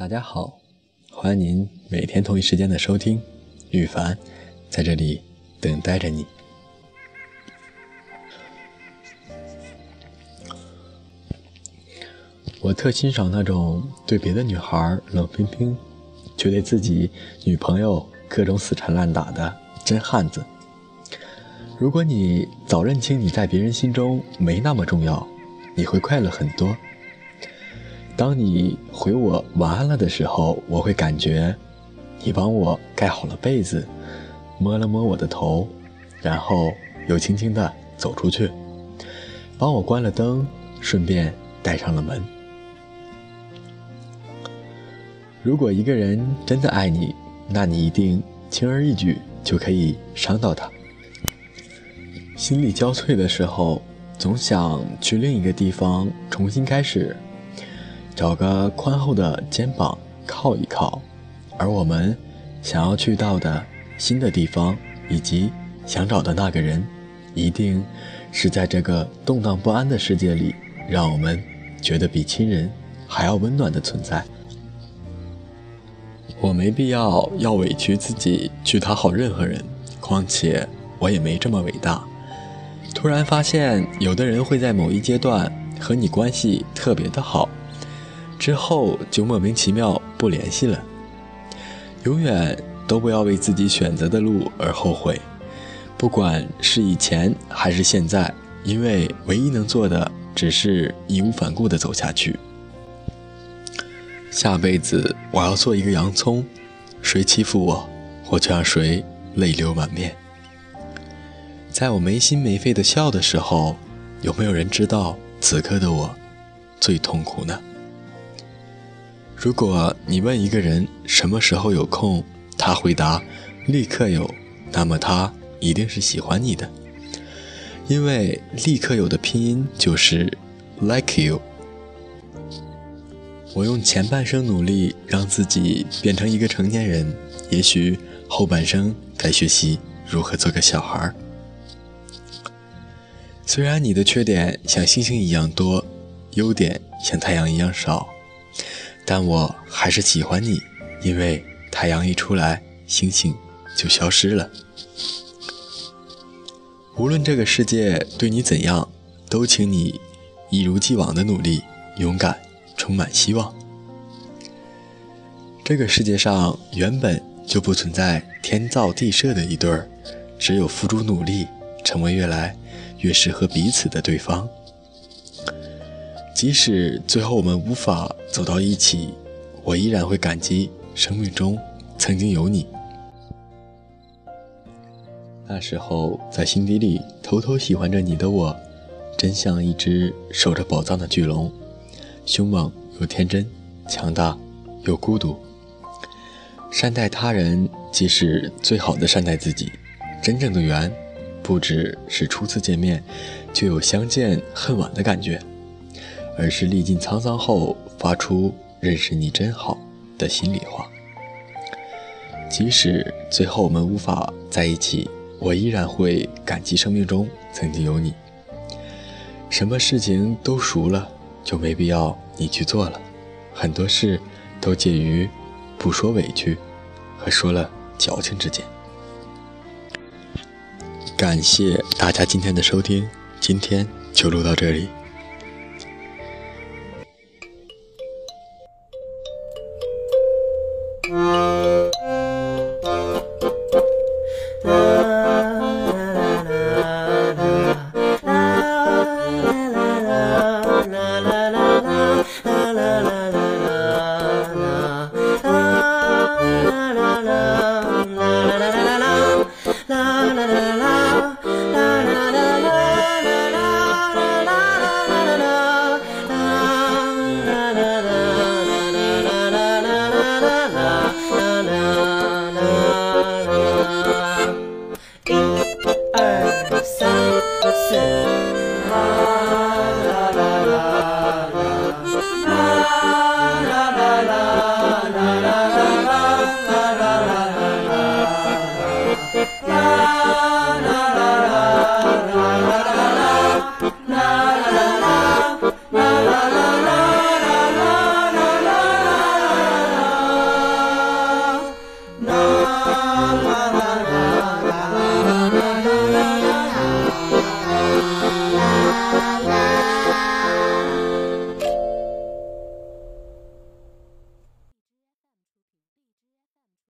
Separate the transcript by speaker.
Speaker 1: 大家好，欢迎您每天同一时间的收听，羽凡在这里等待着你。我特欣赏那种对别的女孩冷冰冰，却对自己女朋友各种死缠烂打的真汉子。如果你早认清你在别人心中没那么重要，你会快乐很多。当你回我晚安了的时候，我会感觉你帮我盖好了被子，摸了摸我的头，然后又轻轻地走出去，帮我关了灯，顺便带上了门。如果一个人真的爱你，那你一定轻而易举就可以伤到他。心力交瘁的时候，总想去另一个地方重新开始。找个宽厚的肩膀靠一靠，而我们想要去到的新的地方，以及想找的那个人，一定是在这个动荡不安的世界里，让我们觉得比亲人还要温暖的存在。我没必要要委屈自己去讨好任何人，况且我也没这么伟大。突然发现，有的人会在某一阶段和你关系特别的好。之后就莫名其妙不联系了。永远都不要为自己选择的路而后悔，不管是以前还是现在，因为唯一能做的只是义无反顾地走下去。下辈子我要做一个洋葱，谁欺负我，我就让谁泪流满面。在我没心没肺的笑的时候，有没有人知道此刻的我最痛苦呢？如果你问一个人什么时候有空，他回答立刻有，那么他一定是喜欢你的，因为立刻有的拼音就是 like you。我用前半生努力让自己变成一个成年人，也许后半生该学习如何做个小孩儿。虽然你的缺点像星星一样多，优点像太阳一样少。但我还是喜欢你，因为太阳一出来，星星就消失了。无论这个世界对你怎样，都请你一如既往的努力、勇敢、充满希望。这个世界上原本就不存在天造地设的一对儿，只有付出努力，成为越来越适合彼此的对方。即使最后我们无法走到一起，我依然会感激生命中曾经有你。那时候在心底里偷偷喜欢着你的我，真像一只守着宝藏的巨龙，凶猛又天真，强大又孤独。善待他人，即是最好的善待自己。真正的缘，不只是初次见面就有相见恨晚的感觉。而是历尽沧桑后发出“认识你真好”的心里话。即使最后我们无法在一起，我依然会感激生命中曾经有你。什么事情都熟了，就没必要你去做了。很多事都介于不说委屈和说了矫情之间。感谢大家今天的收听，今天就录到这里。Sing.